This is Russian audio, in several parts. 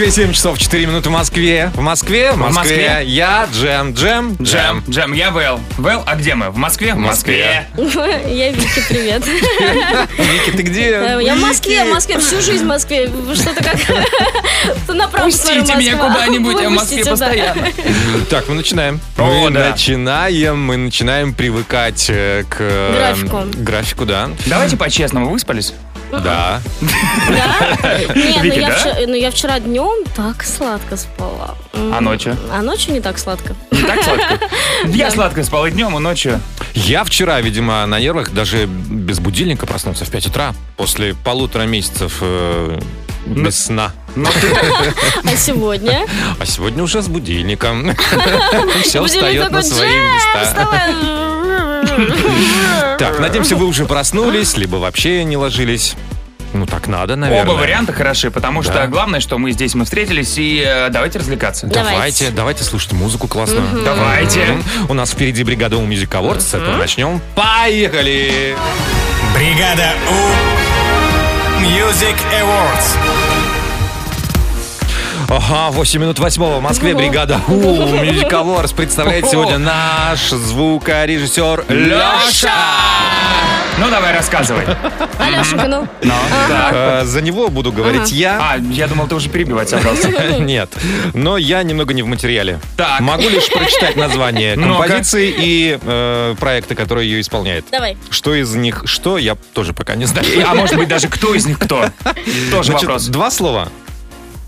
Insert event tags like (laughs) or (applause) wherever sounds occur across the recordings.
Москве 7 часов 4 минуты в Москве. В Москве, в Москве. Москве. Я, Джем, Джем, Джем, Джем, я Вэл. Вэл, а где мы? В Москве? В Москве. (laughs) Я Вики, привет. (laughs) Вики, ты где? Э, Я в Москве, в Москве, всю жизнь в Москве. Что-то как... (laughs) Пустите меня куда-нибудь, я в Москве постоянно. Так, мы начинаем. Мы начинаем, мы начинаем привыкать э, к... э, Графику. Графику, да. Давайте по-честному, выспались? Да. Да? Нет, ну Вики, я да? вчера- ну я вчера днем так сладко спала. А ночью? А ночью не так сладко. Не так сладко? (laughs) Я сладко спал и днем, и ночью. Я вчера, видимо, на нервах даже без будильника проснулся в 5 утра. После полутора месяцев э, без сна. (laughs) Ты А сегодня? А сегодня уже с будильником. (laughs) Все Будильник встает на свои «Джем, места. Вставай!» (laughs) Так, надеемся, вы уже проснулись, либо вообще не ложились. Ну, так надо, наверное. Оба варианта хороши, потому Да. что главное, что мы здесь, мы встретились, и э, давайте развлекаться. Да. Давайте, давайте слушать музыку классную. Давайте. Мгм. У нас впереди бригада у Music Awards. С этого начнем. Поехали! Бригада У Music Awards. Ага, 8 минут 8 в Москве бригада У Awards представляет сегодня наш звукорежиссер Леша. Ну, давай, рассказывай. Алешенька, ну. Ну. Э, За него буду говорить я. А, я думал, ты уже перебивать собрался. (laughs) Нет, но я немного не в материале. Так. Могу лишь прочитать название Ну-ка. композиции и э, проекта, который ее исполняет. Давай. Что из них что, я тоже пока не знаю. А может быть, даже кто из них кто? (laughs) Тоже Значит, вопрос. два слова.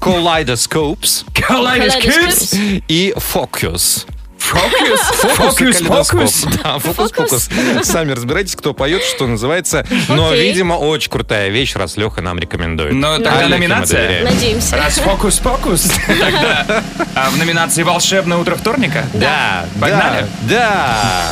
Kaleidoscopes Калейдоскопс. (laughs) и Focus. Фокус. Фокус. Фокус. Да, фокус-фокус. Сами разбирайтесь, кто поет, что называется. Но, видимо, очень крутая вещь, раз Леха нам рекомендует. Ну, тогда номинация. Надеемся. Раз фокус-фокус, (laughs) тогда а в номинации «Волшебное утро вторника». Да, Погнали. Да,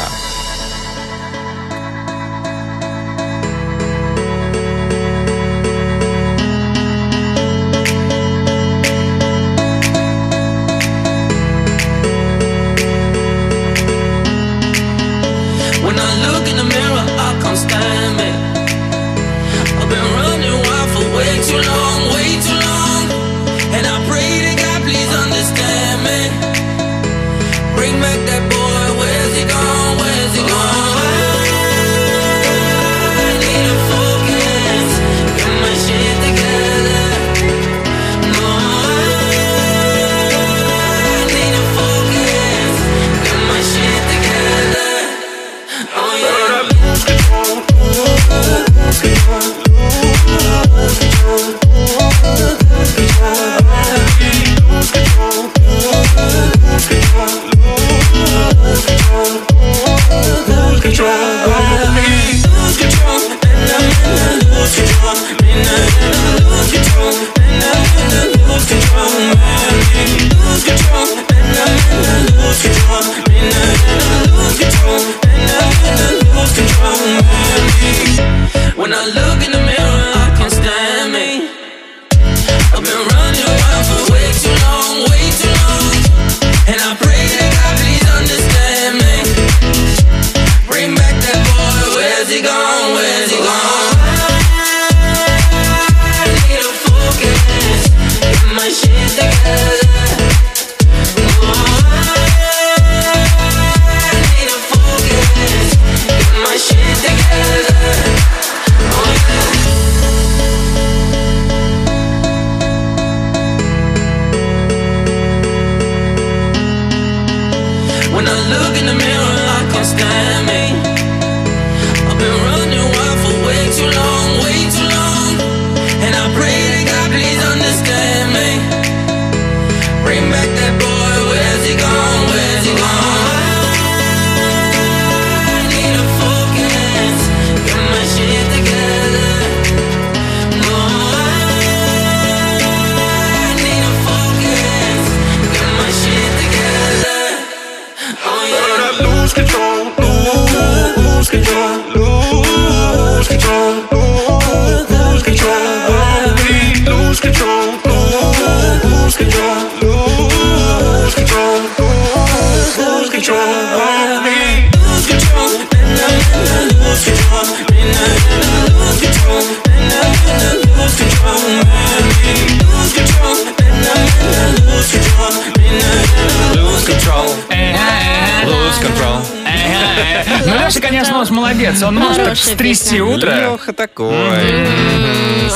молодец. Он может так стрясти утро. Леха такой.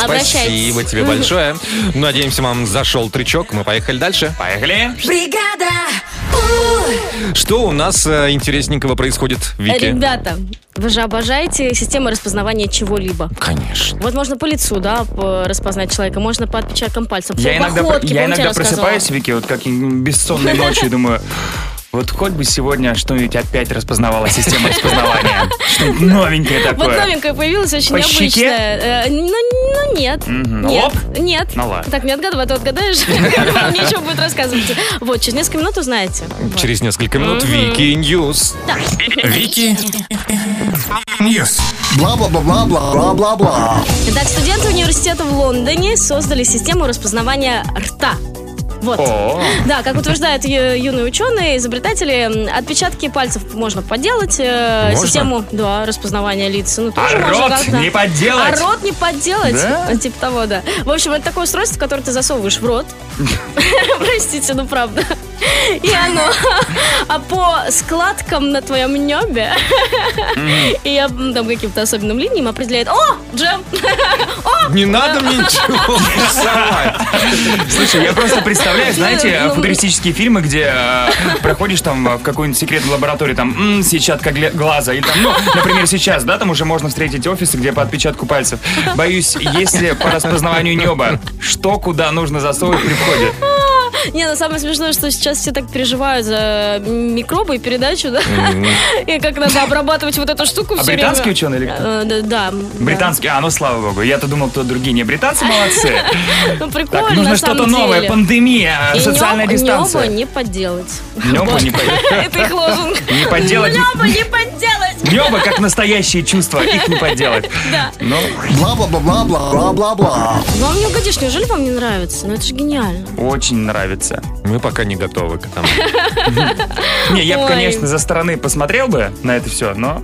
Обращайтесь. Спасибо тебе большое. Надеемся, вам зашел трючок. Мы поехали дальше. Поехали. Бригада. Что у нас э, интересненького происходит, Вики? Ребята, вы же обожаете систему распознавания чего-либо. Конечно. Вот можно по лицу, да, по- распознать человека, можно по отпечаткам пальцев, Я по иногда, походке, я помните, иногда рассказывала? просыпаюсь, Вики, вот как бессонной ночью, и думаю, вот хоть бы сегодня что-нибудь опять распознавала система распознавания. Что-нибудь (laughs) новенькое Вот такое. новенькое появилось, очень По необычное. Э, ну, ну, нет. Мгм. На Нет. лоб? Нет. Ну ладно. Так, не отгадывай, а то отгадаешь. (laughs) Вам нечего будет рассказывать. Вот, через несколько минут узнаете. Вот. Через несколько минут Wiki News. Wiki News. Бла-бла-бла-бла-бла-бла-бла. Итак, студенты университета в Лондоне создали систему распознавания рта. Вот. О, Да, как утверждают юные ученые, изобретатели, отпечатки пальцев можно подделать. э, Можно? Систему, да, распознавания лиц. Ну, а тоже можно рот как-то. не подделать. А рот не подделать? Да? Типа того, да. В общем, это такое устройство, которое ты засовываешь в рот. (laughs) (laughs) Простите, ну правда. И оно а по складкам на твоем небе и м, там каким-то особенным линиям определяет О, джем! Не надо мне ничего. Слушай, я просто представляю, знаете, Ну, футуристические фильмы, где э, проходишь там в какую-нибудь секретную лабораторию, там, сетчатка глаза, и там, ну, например, сейчас, да, там уже можно встретить офисы, где по отпечатку пальцев. Боюсь, если по распознаванию неба, что куда нужно засовывать при входе? Не, ну самое смешное, что сейчас все так переживают за микробы и передачу, да? (laughs) И как надо обрабатывать вот эту штуку А все британские ученые или кто? Э, Да. Британские, а, ну слава богу, я-то думал, кто другие. Не, британцы молодцы. (laughs) Ну, прикольно, Так, нужно что-то новое, пандемия, И социальная дистанция. Не подделать. Небо не подделать. (laughs) Это их лозунг. Не подделать. Небо не подделать. Небо как настоящие чувства, их не подделать. Да. Ну, Бла-бла-бла-бла-бла-бла-бла. Вам не угодишь, неужели вам не нравится? Ну это же гениально. очень нравится. Мы пока не готовы к этому. (laughs) Не, я бы, конечно, за стороны посмотрел бы на это все, но...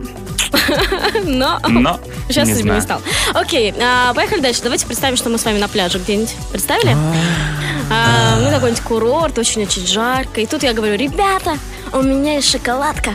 Но но Сейчас не не стал. Окей, а, поехали дальше. Давайте представим, что мы с вами на пляже где-нибудь. Представили? А, ну, какой-нибудь курорт, очень-очень жарко. И тут я говорю, ребята, у меня есть шоколадка.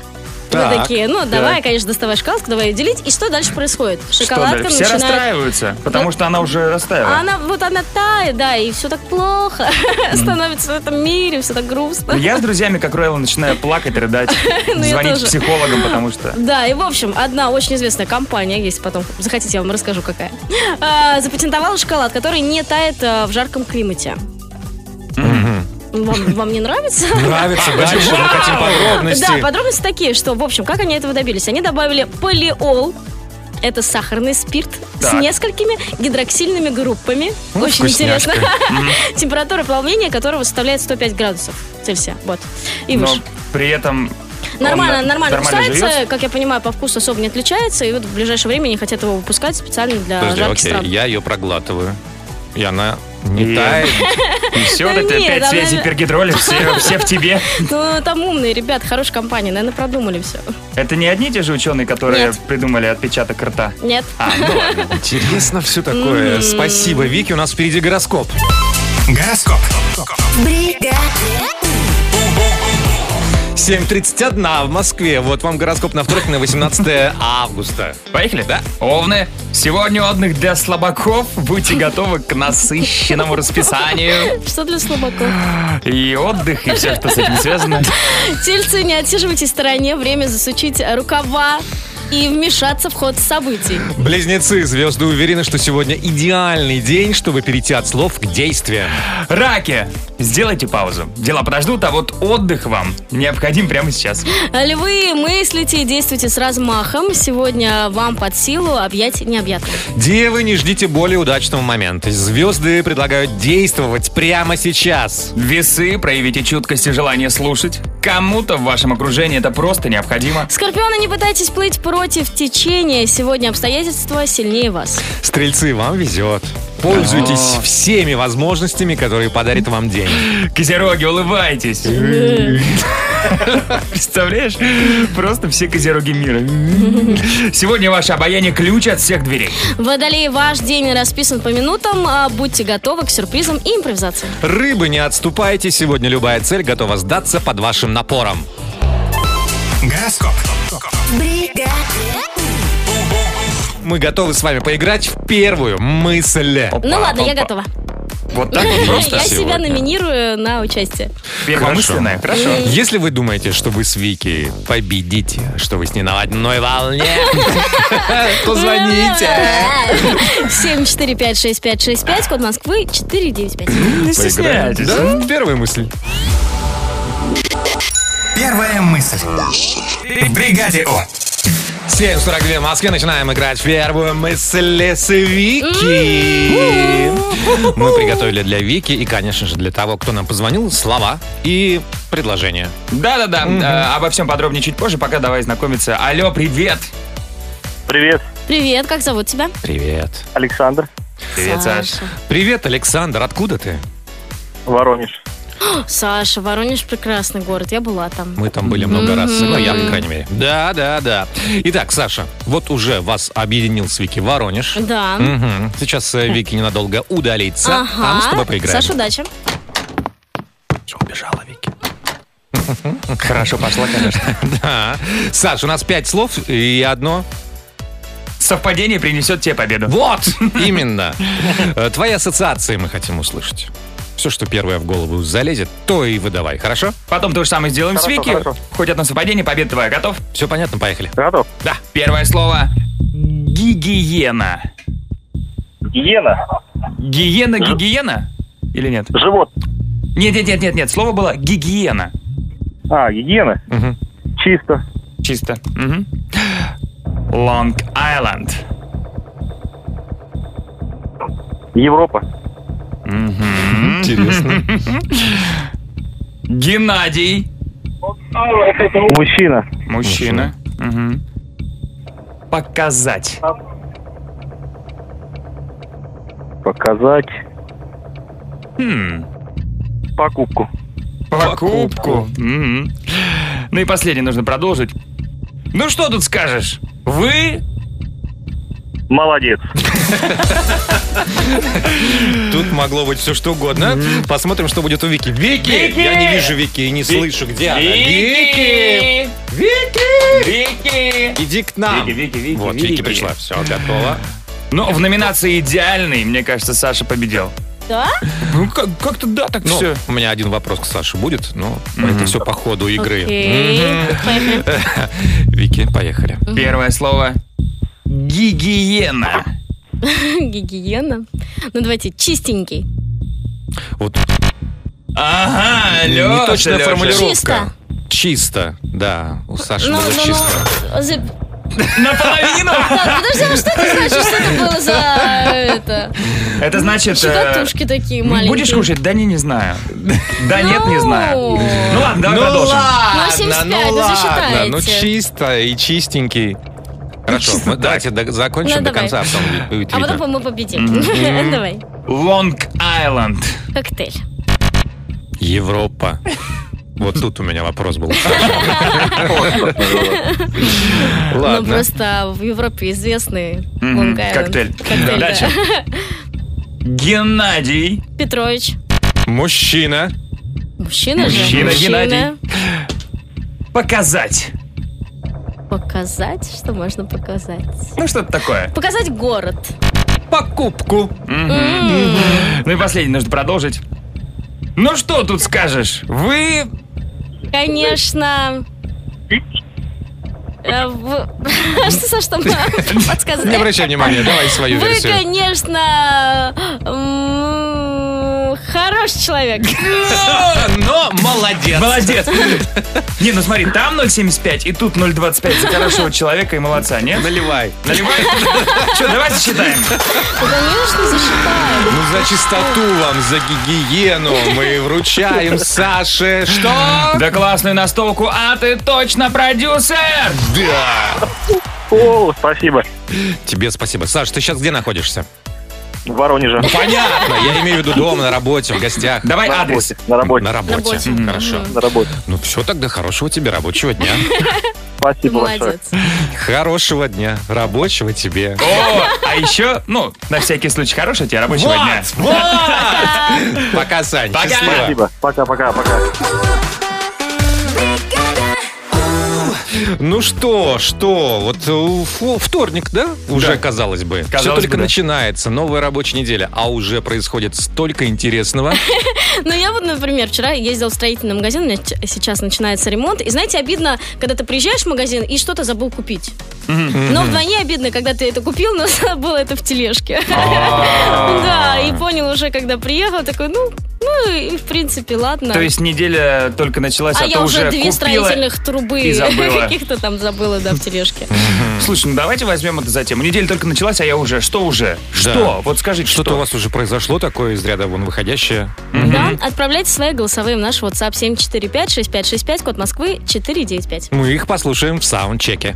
Вы Так, такие, ну, давай, конечно, доставай шоколадку, давай ее делить. И что дальше происходит? Шоколадка? Все начинает... расстраиваются, потому что она уже растаяла. Она, вот она тает, да, и все так плохо. (laughs) Становится в этом мире, все так грустно. Я с друзьями, как правило, начинаю плакать, рыдать, (laughs) Ну, звонить психологам, потому что... (laughs) Да, и в общем, одна очень известная компания, если потом захотите, я вам расскажу, какая, а, запатентовала шоколад, который не тает а, в жарком климате. Вам, вам не нравится? Нравится дальше, мы хотим подробности. Да, подробности такие, что, в общем, как они этого добились? Они добавили полиол, это сахарный спирт Так. с несколькими гидроксильными группами. Ну, Очень вкусняшка. интересно. (laughs) Температура плавления которого составляет 105 градусов Цельсия. Вот. И Но выше. при этом... Нормально, он нормально кусается, живет. как я понимаю, по вкусу особо не отличается, и вот в ближайшее время не хотят его выпускать специально для Подожди, жарких окей, стран. я ее проглатываю. И она не И- тает. (laughs) И все, Да вот это нет, пять она- связей пергидроля, все, (laughs) все в тебе. Ну, там умные ребята, хорошая компания, наверное, продумали все. Это не одни и те же ученые, которые Нет. придумали отпечаток рта? Нет. А, ну ладно. (laughs) Интересно все такое. Спасибо, Вики. У нас впереди гороскоп. Гороскоп. Бригада 7.31 в Москве. Вот вам гороскоп на вторник, на 18 августа. Поехали? Да. Овны, сегодня отдых для слабаков. Будьте готовы к насыщенному расписанию. Что для слабаков? И отдых, и все, что с этим связано. Тельцы, не отсиживайтесь в стороне, время засучить рукава и вмешаться в ход событий. Близнецы, звезды уверены, что сегодня идеальный день, чтобы перейти от слов к действиям. Раки, сделайте паузу. Дела подождут, а вот отдых вам необходим прямо сейчас. Львы, мыслите и действуйте с размахом. Сегодня вам под силу объять необъятное. Девы, не ждите более удачного момента. Звезды предлагают действовать прямо сейчас. Весы, проявите чуткость и желание слушать. Кому-то в вашем окружении это просто необходимо. Скорпионы, не пытайтесь плыть против течения. Сегодня обстоятельства сильнее вас. Стрельцы, вам везет. Пользуйтесь всеми возможностями, которые подарит вам день. Козероги, улыбайтесь. (laughs) Представляешь? Просто все козероги мира. Сегодня ваше обаяние ключ от всех дверей. Водолей, ваш день расписан по минутам. а Будьте готовы к сюрпризам и импровизации. Рыбы, не отступайте. Сегодня любая цель готова сдаться под вашим напором. Гороскоп. Мы готовы с вами поиграть в первую мысль. Ну ладно, я готова. Вот так вот (laughs) просто. Я себя сегодня. номинирую на участие. Первомысленное, хорошо. Если вы думаете, что вы с Вики победите, что вы с ней на одной волне, то звоните. 7456565, код Москвы 495. Не стесняйтесь. Да, первая мысль. Первая мысль. Бригаде У. 7.42 в Москве. Начинаем играть в первую мысль с Вики. Мы приготовили для Вики и, конечно же, для того, кто нам позвонил, слова и предложения. Да-да-да. Э, Обо всем подробнее чуть позже. Пока давай знакомиться. Алло, привет. Привет, Привет, как зовут тебя? Привет. Александр, Привет, Саш. Привет, Александр. Откуда ты? Воронеж. (gasps) Саша, Воронеж прекрасный город, я была там. Мы там были много раз. Ну, я, по крайней мере. Да, да, да. Итак, Саша, вот уже вас объединил с Вики Воронеж. Да. Мгм. Сейчас э, Вики ненадолго удалится, а мы с тобой поиграем. Саша, удачи. Всё, убежала Вики. (laughs) Хорошо пошла, конечно. (laughs) Да. Саш, у нас пять слов и одно. Совпадение принесет тебе победу. Вот! Именно. Э, Твои ассоциации мы хотим услышать. Все, что первое в голову залезет, то и выдавай, хорошо? Потом то же самое сделаем с Хорошо, Вики. хорошо. Хоть одно совпадение, победа твоя. Готов? Все понятно, поехали. Готов? Да. Первое слово. Гигиена. Гиена. Гиена, гигиена? Или нет? Живот. Нет, нет, нет, нет, нет. Слово было гигиена. А, гигиена. Мгм. Чисто. Чисто. Мгм. Лонг Айленд. Европа. Интересно. (laughs) Геннадий. Мужчина. Мужчина. Показать. Показать Хм. покупку. Покупку. Ну и последнее нужно продолжить. Ну что тут скажешь? Вы Молодец. Тут могло быть все что угодно. Посмотрим, что будет у Вики. Вики! Вики! Я не вижу Вики и не слышу, где она. Вики! Вики! Вики! Иди к нам. Вики, Вики, Вики, Вот, Вики. Вики пришла. Все, готово. Ну, в номинации «Идеальный», мне кажется, Саша победил. Да? Ну, как- как-то да, так Ну, все. у меня один вопрос к Саше будет, но это все по ходу игры. Окей. Поехали. (laughs) Вики, поехали. Первое слово «гигиена». (laughs) Гигиена. Ну давайте, чистенький. Вот Ага, Леша, неточная Леша. формулировка. Чисто. Чисто, да. У Саши Ну, было ну, чисто. (laughs) ну, Наполовину. Подожди, а что это значит? Что это было за это? Это значит... э, Щекотушки такие маленькие. Будешь кушать? Да не, не знаю. Да нет, не знаю. Ну. Ну ладно, давай ну продолжим. ладно, 75, ну ну ладно, ну чисто и чистенький. Хорошо, мы давайте до- закончим Ну, до давай. конца, а потом А потом мы победим. (laughs) Давай. Лонг Айленд. Коктейль. Европа. Вот тут у меня вопрос был. (laughs) Ну, Ладно. просто в Европе известный Мгм, Лонг Айленд. коктейль. Коктейль, да. Дальше. (laughs) Геннадий. Петрович. Мужчина. Мужчина же. Мужчина, Мужчина. Геннадий. Показать. Показать? Что можно показать? Ну, что-то такое. Показать город. Покупку. Ну и последний нужно продолжить. Ну что тут скажешь? Вы... Конечно. Э, (laughs) Что, Саш, там (laughs) подсказать? Не обращай внимания, давай свою Вы, версию. конечно, м, хороший человек. (laughs) Но молодец. Молодец. (laughs) Не, ну смотри, там 0,75 и тут 0,25 за хорошего человека и молодца, нет? Наливай. Наливай. (laughs) Что, давайте считаем. Конечно, засчитаю. Ну, за чистоту вам, за гигиену мы вручаем Саше. Что? Да классную настолку, а ты точно продюсер! Да. О, спасибо. Тебе спасибо. Саш, ты сейчас где находишься? В Воронеже. Ну, понятно, я имею в виду дома, на работе, в гостях. Давай На адрес. работе. На работе. На работе. работе. М, Хорошо. На работе. Ну все, тогда хорошего тебе рабочего дня. (laughs) Спасибо большое. Молодец. Хорошего дня. Рабочего тебе. О, а еще, ну, на всякий случай, хорошего тебе рабочего дня. Вот! (laughs) Пока, Сань. Пока. Счастливо. Спасибо. Пока-пока. Ну что, что, вот э, фу- вторник, да? Уже, Да. казалось бы. Все Казалось только бы, да. начинается, новая рабочая неделя, а уже происходит столько интересного. (laughs) Ну, я вот, например, вчера ездил в строительный магазин, у меня сейчас начинается ремонт. И знаете, обидно, когда ты приезжаешь в магазин и что-то забыл купить. Но вдвойне обидно, когда ты это купил, но (laughs) забыл это в тележке. (laughs) Да, и понял уже, когда приехал, такой, ну, ну и в принципе, ладно. То есть неделя только началась, а, а я уже уже две купила. строительных трубы и забыла. (laughs) каких-то там забыла, да, в тележке. Слушай, ну давайте возьмем это за тему. Неделя только началась, а я уже. Что уже? Что? Вот скажите, что? Что-то у вас уже произошло такое из ряда вон выходящее. Да, отправляйте свои голосовые в наш WhatsApp 745-6565, код Москвы 495. Мы их послушаем в саундчеке.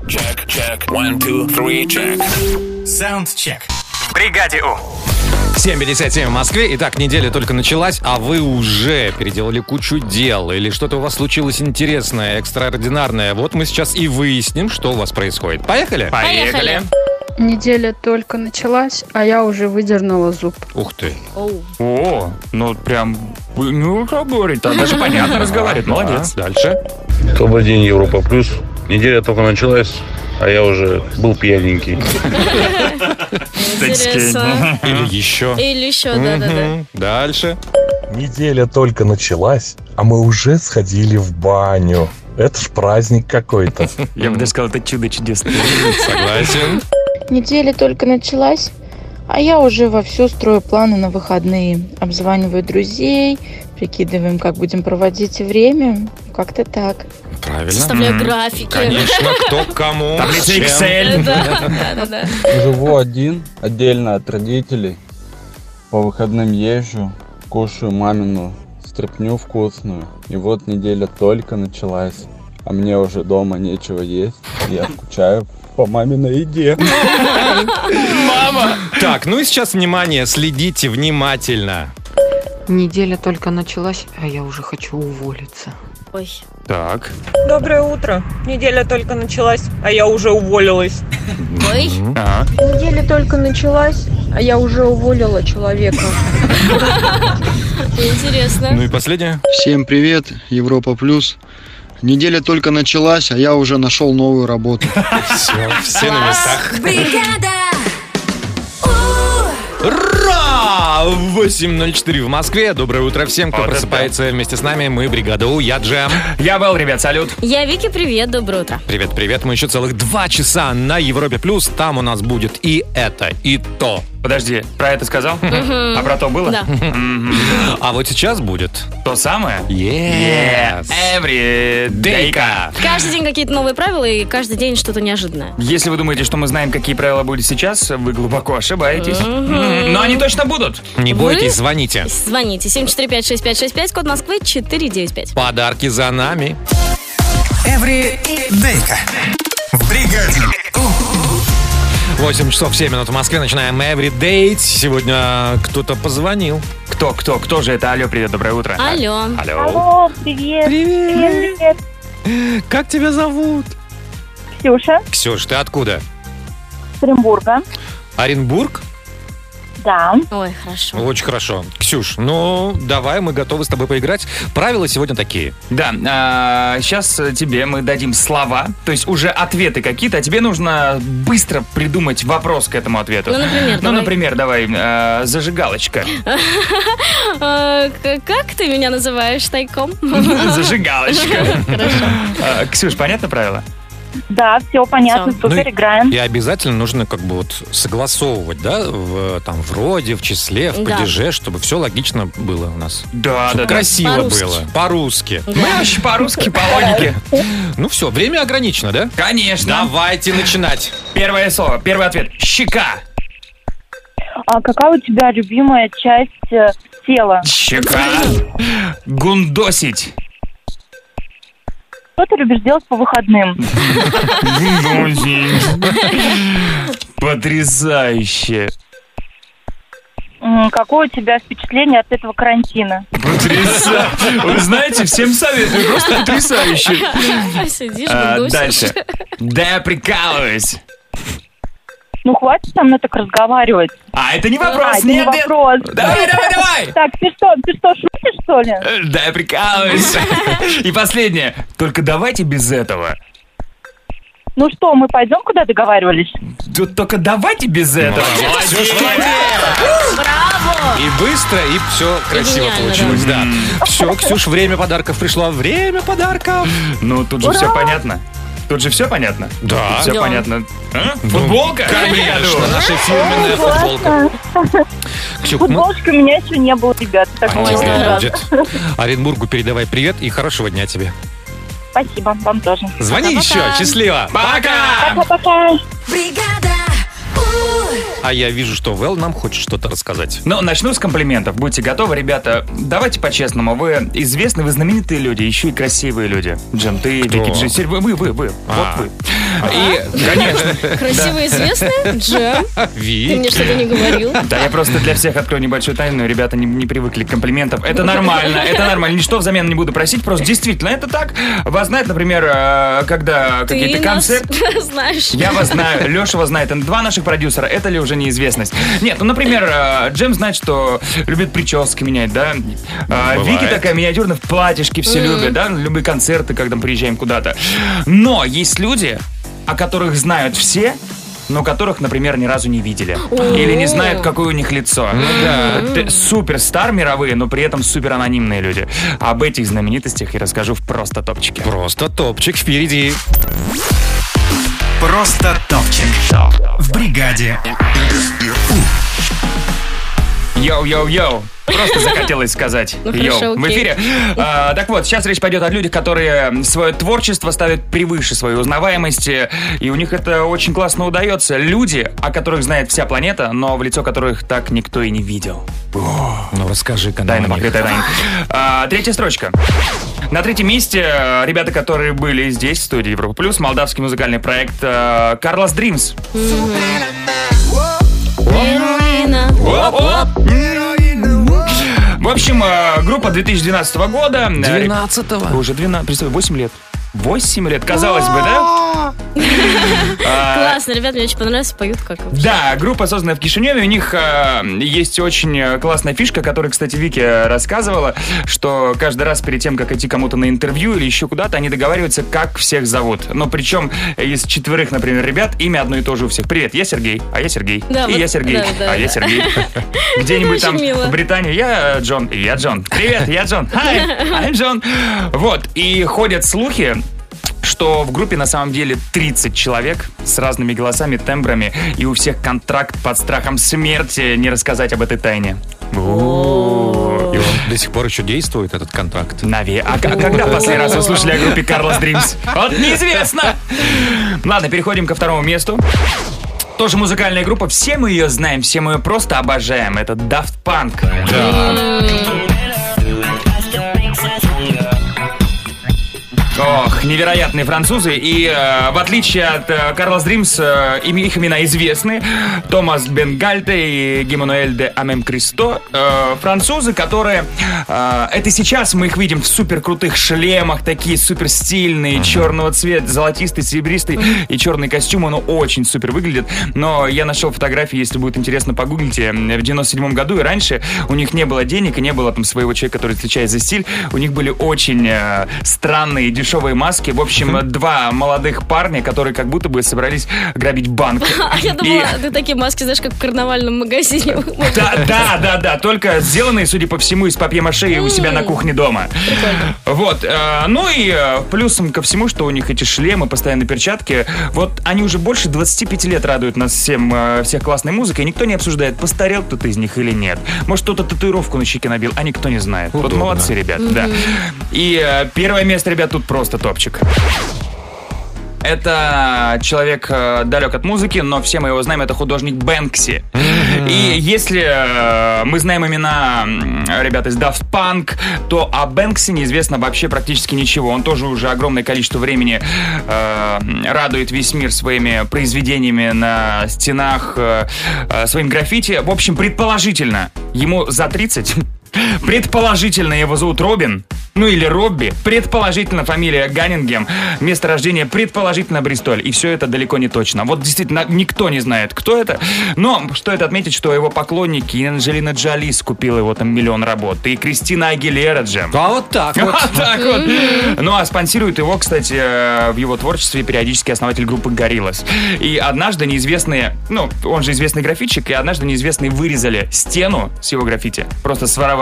Саундчек. В бригаде У. 7.57 в Москве. Итак, неделя только началась, а вы уже переделали кучу дел. Или что-то у вас случилось интересное, экстраординарное. Вот мы сейчас и выясним, что у вас происходит. Поехали? Поехали. Неделя только началась, а я уже выдернула зуб. Ух ты. Оу. О, ну прям, ну что говорит, а даже понятно (laughs) разговаривает, молодец. Да, Дальше. Добрый день, Европа Плюс. Неделя только началась, а я уже был пьяненький. (laughs) Интересно. Или еще. Или еще, да-да-да. Дальше. Неделя только началась, а мы уже сходили в баню. Это ж праздник какой-то. (laughs) Я бы даже сказал, это чудо чудесное. Согласен. Неделя только началась, а я уже вовсю строю планы на выходные. Обзваниваю друзей, прикидываем, как будем проводить время. Как-то так. Правильно. Составляю Мгм. графики. Конечно, кто к кому. Таблица. Excel. Да, да-да-да. Живу один, отдельно от родителей. По выходным езжу, кушаю мамину стряпню вкусную. И вот неделя только началась, а мне уже дома нечего есть. Я скучаю по маминой еде. Мама! Так, ну и сейчас, внимание, следите внимательно. Неделя только началась, а я уже хочу уволиться. Ой. Так. Доброе утро. Неделя только началась, а я уже уволилась. Ой. Ага. Неделя только началась, а я уже уволила человека. Интересно. Ну и последнее. Всем привет, Европа Плюс. Неделя только началась, а я уже нашел новую работу. (laughs) Все, все на местах. Бригада! Ура! 8.04 в Москве. Доброе утро всем, кто Вот это просыпается вместе с нами. Мы бригада У, я Джем. Я был, ребят, салют. Я Вики, привет, доброе утро. Привет, привет. Мы еще целых два часа на Европе Плюс. Там у нас будет и это, и то. Подожди, про это сказал? А про то было? Да. А вот сейчас будет. То самое? Yes. Every day. Дейка. Каждый день какие-то новые правила и каждый день что-то неожиданное. Если вы думаете, что мы знаем, какие правила будут сейчас, вы глубоко ошибаетесь. Но они точно будут. Не Вы? бойтесь, звоните. Звоните 745-6565, код Москвы 495. Подарки за нами. Эвридейка. В бригаде. 8 часов 7 минут в Москве. Начинаем Every Date. Сегодня кто-то позвонил. Кто, кто, кто же это? Алло, привет, доброе утро. Алло. Алло. привет. Привет. Как тебя зовут? Ксюша, Ксюш, ты откуда? с Оренбурга. Оренбург? Да. Ой, хорошо. Очень хорошо. Ксюш, ну давай, мы готовы с тобой поиграть. Правила сегодня такие. Да, сейчас тебе мы дадим слова, то есть уже ответы какие-то, а тебе нужно быстро придумать вопрос к этому ответу. Ну, например, Ну, давай. например, давай, э, зажигалочка. (laughs) А, к- Как ты меня называешь тайком? (laughs) Зажигалочка. (laughs) Хорошо. Э, Ксюш, понятно правило? Да, все понятно, Всё. супер, Ну и- играем. И обязательно нужно как бы вот согласовывать, да, в, там, в роде, в числе, в Да. падеже, чтобы все логично было у нас. Да, Чтобы да, да. красиво По-русски. было. По-русски. Мы вообще по-русски, по логике. Ну все, время ограничено, да? Конечно. Давайте начинать. Первое слово, первый ответ. Щека. А какая у тебя любимая часть э, тела? Щека. Гундосить. Что ты любишь делать по выходным? Потрясающе. какое у тебя впечатление от этого карантина? Потрясающе. Вы знаете, всем советую, просто потрясающе. Сидишь, А. Дальше. Да я прикалываюсь. Ну, хватит со мной так разговаривать. А, это не вопрос, А, это нет, не нет. вопрос. Давай, давай, давай. Так, ты что, ты что, шутишь, что ли? Э, Да я прикалываюсь. (laughs) И последнее. Только давайте без этого. Ну что, мы пойдем, куда договаривались? Тут только давайте без этого. Молодец, Молодец. Браво! И быстро, и все красиво гениально, получилось, да. Все, Ксюш, время подарков пришло. Время подарков. Ну, тут же все понятно. Тут же все понятно? Да. Все Да. понятно. А? Футболка? Конечно, наша фирменная футболка. Ксюх, мы... Футболочки у меня еще не было, ребят. Так А тебе будет. Оренбургу передавай привет и хорошего дня тебе. Спасибо, вам тоже. Звони еще, счастливо. Пока! Пока-пока. Бригада. А я вижу, что Вэл нам хочет что-то рассказать. Ну, начну с комплиментов. Будьте готовы, ребята. Давайте по-честному. Вы известны, вы знаменитые люди, еще и красивые люди. Джем, ты, Кто? Вики Джи, вы, вы, вы, вы. А. Вот вы. И, конечно... Красиво известный Джем. Ты Ви. мне что-то не говорил. Да, я просто для всех открою небольшую тайну. Ребята не, не привыкли к комплиментам. Это нормально, это нормально. Ничто взамен не буду просить. Просто действительно, это так. Вас знает, например, э, когда какие-то Ты нас концерты... (laughs) знаешь. Я вас знаю, Леша вас знает. Два наших продюсера. Это ли уже неизвестность? Нет, ну, например, э, Джем знает, что любит прически менять, да? А, Бывает. Вики такая миниатюрная в платьишке, все любят, да? Любые концерты, когда мы приезжаем куда-то. Но есть люди, о которых знают все, но которых, например, ни разу не видели. Или не знают, какое у них лицо. Это суперстар мировые, но при этом супер анонимные люди. Об этих знаменитостях я расскажу в просто топчике. Просто топчик впереди. Просто топчик. В бригаде. Йоу-йоу-йоу. Просто захотелось сказать. Ну, Йоу. В эфире. А, так вот, сейчас речь пойдет о людях, которые свое творчество ставят превыше своей узнаваемости. И у них это очень классно удается. Люди, о которых знает вся планета, но в лицо которых так никто и не видел. Ну, расскажи-ка нам Тайна, покрытая тайной. А, третья строчка. На третьем месте э, ребята, которые были здесь, в студии Европа Плюс, молдавский музыкальный проект Карлос Дримс. В общем, э, группа 2012 года. Э, 12-го. Уже 12, представь, 8 лет. 8 лет, казалось бы, да? А, Классно, ребят, мне очень понравилось, поют как. Да, группа созданная в Кишиневе, у них э, есть очень э, классная фишка, которую, кстати, Вики э, рассказывала, что каждый раз перед тем, как идти кому-то на интервью или еще куда-то, они договариваются, как всех зовут. Но причем из четверых, например, ребят, имя одно и то же у всех. Привет, я Сергей, а я Сергей, Да, и вот, я Сергей, да, да, а я. Сергей. (laughs) (laughs) Где-нибудь там мило. в Британии я Джон, и я Джон. Привет, я Джон. Hi, (laughs) I'm Джон. Вот, и ходят слухи, что в группе на самом деле 30 человек с разными голосами, тембрами, и у всех контракт под страхом смерти не рассказать об этой тайне. И он до сих пор еще действует, этот контракт. Нави. А, когда последний раз вы слушали о группе Карлос Дримс? Вот неизвестно. Ладно, переходим ко второму месту. Тоже музыкальная группа. Все мы ее знаем, все мы ее просто обожаем. Это Daft Punk. Ох, невероятные французы. И э, в отличие от э, Карлос Дримс, э, их имена известны. Томас Бенгальте и Гимануэль де Амем Кристо. Э, французы, которые... э, это сейчас мы их видим в супер крутых шлемах, такие супер стильные, черного цвета, золотистый, серебристый и черный костюм. Он очень супер выглядит. Но я нашел фотографии, если будет интересно, погуглите. В 97 году и раньше у них не было денег и не было там своего человека, который отвечает за стиль. У них были очень э, странные дешевые маски. В общем, два молодых парня, которые как будто бы собрались грабить банк. (laughs) А я думала, ты такие маски, знаешь, как в карнавальном магазине. (laughs) да, да, да, да, только сделанные, судя по всему, из папье-маше и у себя на кухне дома. Вот, э, ну и э, плюсом ко всему, что у них эти шлемы, постоянные перчатки, вот они уже больше 25 лет радуют нас всем, э, всех классной музыкой, и никто не обсуждает, постарел кто-то из них или нет. Может, кто-то татуировку на щеке набил, а никто не знает. Вот молодцы, ребят, да. И первое место, ребят, тут просто топчик. Это человек э, далек от музыки, но все мы его знаем, это художник Бэнкси. И если э, мы знаем имена м, ребят из Daft Punk, то о Бэнкси неизвестно вообще практически ничего. Он тоже уже огромное количество времени э, радует весь мир своими произведениями на стенах, э, э, своим граффити. В общем, предположительно, ему за 30. (laughs) Предположительно, его зовут Робин. Ну или Робби. Предположительно, фамилия Ганнингем. Место рождения предположительно Бристоль. И все это далеко не точно. Вот действительно, никто не знает, кто это. Но стоит отметить, что его поклонники и Анджелина Джоли скупила его там миллион работ. И Кристина Агилера же. А вот так (laughs) вот. Вот так вот. Ну а спонсирует его, кстати, э, в его творчестве периодически основатель группы Гориллас. И однажды неизвестные, ну, он же известный графитчик, и однажды неизвестные вырезали стену с его граффити, просто своровали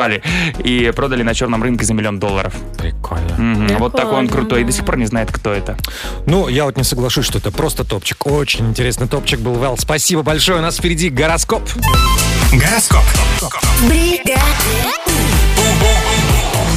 и продали на черном рынке за миллион долларов. Прикольно. Вот такой он крутой, и до сих пор не знает, кто это. Ну, я вот не соглашусь, что это просто топчик. Очень интересный топчик был, Вэл. Спасибо большое. У нас впереди гороскоп. Гороскоп.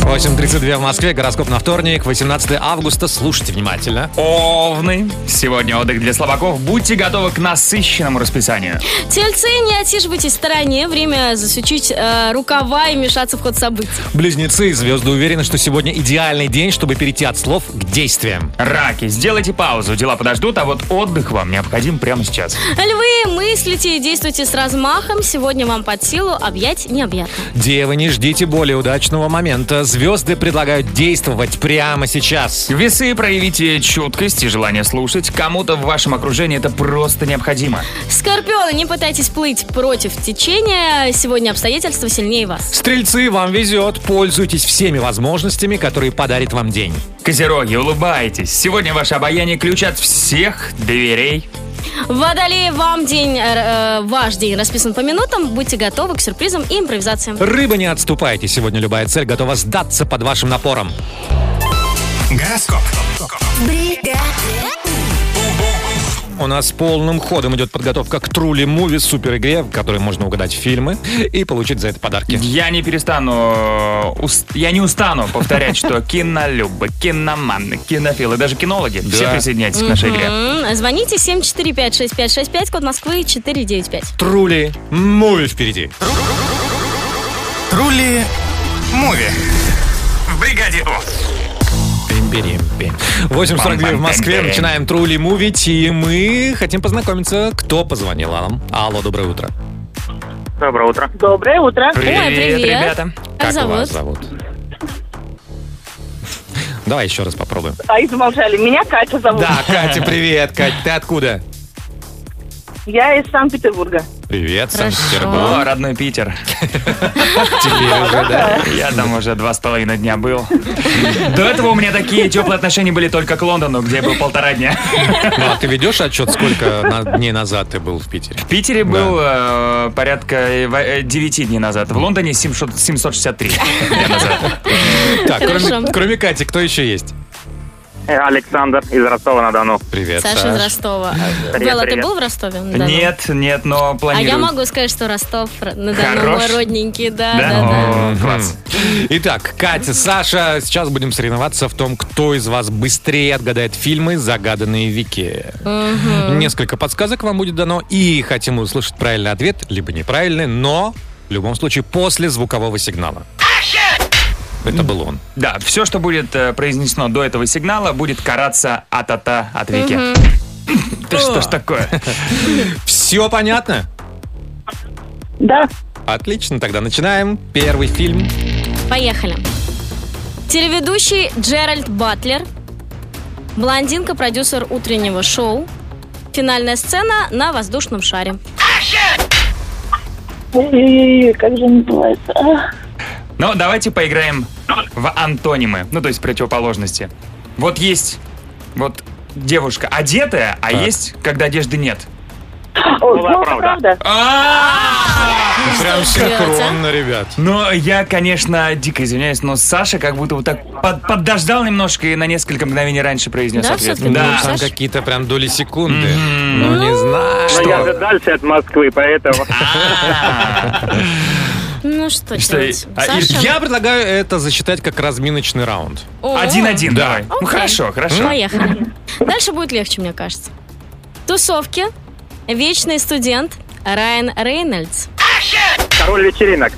8.32 в Москве. Гороскоп на вторник, 18 августа. Слушайте внимательно. Овны. Сегодня отдых для слабаков. Будьте готовы к насыщенному расписанию. Тельцы, не отсиживайтесь в стороне. Время засучить э, рукава и мешаться в ход событий. Близнецы и звезды уверены, что сегодня идеальный день, чтобы перейти от слов к действиям. Раки, сделайте паузу. Дела подождут, а вот отдых вам необходим прямо сейчас. Львы, мыслите и действуйте с размахом. Сегодня вам под силу объять необъятно. Девы, не ждите более удачного момента. Звезды предлагают действовать прямо сейчас. Весы, проявите чуткость и желание слушать. Кому-то в вашем окружении это просто необходимо. Скорпионы, не пытайтесь плыть против течения. Сегодня обстоятельства сильнее вас. Стрельцы, вам везет. Пользуйтесь всеми возможностями, которые подарит вам день. Козероги, улыбайтесь. Сегодня ваше обаяние ключ от всех дверей. Водолеи, вам день, э, э, ваш день расписан по минутам. Будьте готовы к сюрпризам и импровизациям. Рыба, не отступайте. Сегодня любая цель готова сдаться под вашим напором. Гороскоп. У нас полным ходом идет подготовка к Трули Муви супер игре, в которой можно угадать фильмы и получить за это подарки. Я не перестану, э, ус- я не устану повторять, что (laughs) кинолюбы, киноманы, кинофилы, даже кинологи, все присоединяйтесь к нашей игре. Звоните 745-6565, код Москвы 495. Трули Муви впереди. Трули Муви. В бригаде О. Пим-пирим-пим. 8.42 в Москве. Начинаем Трули Мувить, и мы хотим познакомиться, кто позвонил нам. Алло, доброе утро. Доброе утро. Доброе утро. Ой, привет. ребята. Как зовут? вас зовут? Давай еще раз попробуем. А, и замолчали. Меня Катя зовут. Да, Катя, привет. Катя, ты откуда? Я из Санкт-Петербурга. Привет. Санкт-Петербург. О, родной Питер. (laughs) Теперь уже, да. Я там уже два с половиной дня был. До этого у меня такие теплые отношения были только к Лондону, где я был полтора дня. Ну, а ты ведешь отчет, сколько дней назад ты был в Питере? В Питере был э, порядка э, в- э, 9 дней назад. В Лондоне 700 763 дня назад. Так, кроме Кати, кто еще есть? Александр из Ростова-на-Дону. Привет, Саша из Ростова. Привет, Белла, ты привет. был в Ростове? на Дону? Нет, нет, но А планирую. я могу сказать, что Ростов на Дону Хорош. мой родненький, да, Да? да, да. О, класс. Итак, Катя, Саша, сейчас будем соревноваться в том, кто из вас быстрее отгадает фильмы, загаданные Вики. Несколько подсказок вам будет дано, и хотим услышать правильный ответ, либо неправильный, но в любом случае после звукового сигнала. Это был он. Да, все, что будет э, произнесено до этого сигнала, будет караться а-та-та от Вики. (laughs) Ты что ж такое? (laughs) Все понятно? Да. Отлично, тогда начинаем. Первый фильм. Поехали. Телеведущий Джеральд Батлер, блондинка, продюсер утреннего шоу, финальная сцена на воздушном шаре. Ой-ой-ой, как же называется? А, Ну, давайте поиграем в антонимы, ну, то есть противоположности. Вот есть вот девушка одетая, а Так. есть, когда одежды нет. О, «Голая правда. Прям Что делать, синхронно, ребят. Но я, конечно, дико извиняюсь, но Саша как будто вот так под- подождал немножко и на несколько мгновений раньше произнес Да, ответ. Да. Там какие-то прям доли секунды. Ну, не знаю. Но я же дальше от Москвы, поэтому... (laughs) Ну что Что, делать? а, и- Саша? Я предлагаю это засчитать как разминочный раунд. Один-один, Да. давай. Ну Окей. хорошо, хорошо. Поехали. Дальше будет легче, мне кажется. Тусовки. Вечный студент Райан Рейнольдс. Король вечеринок.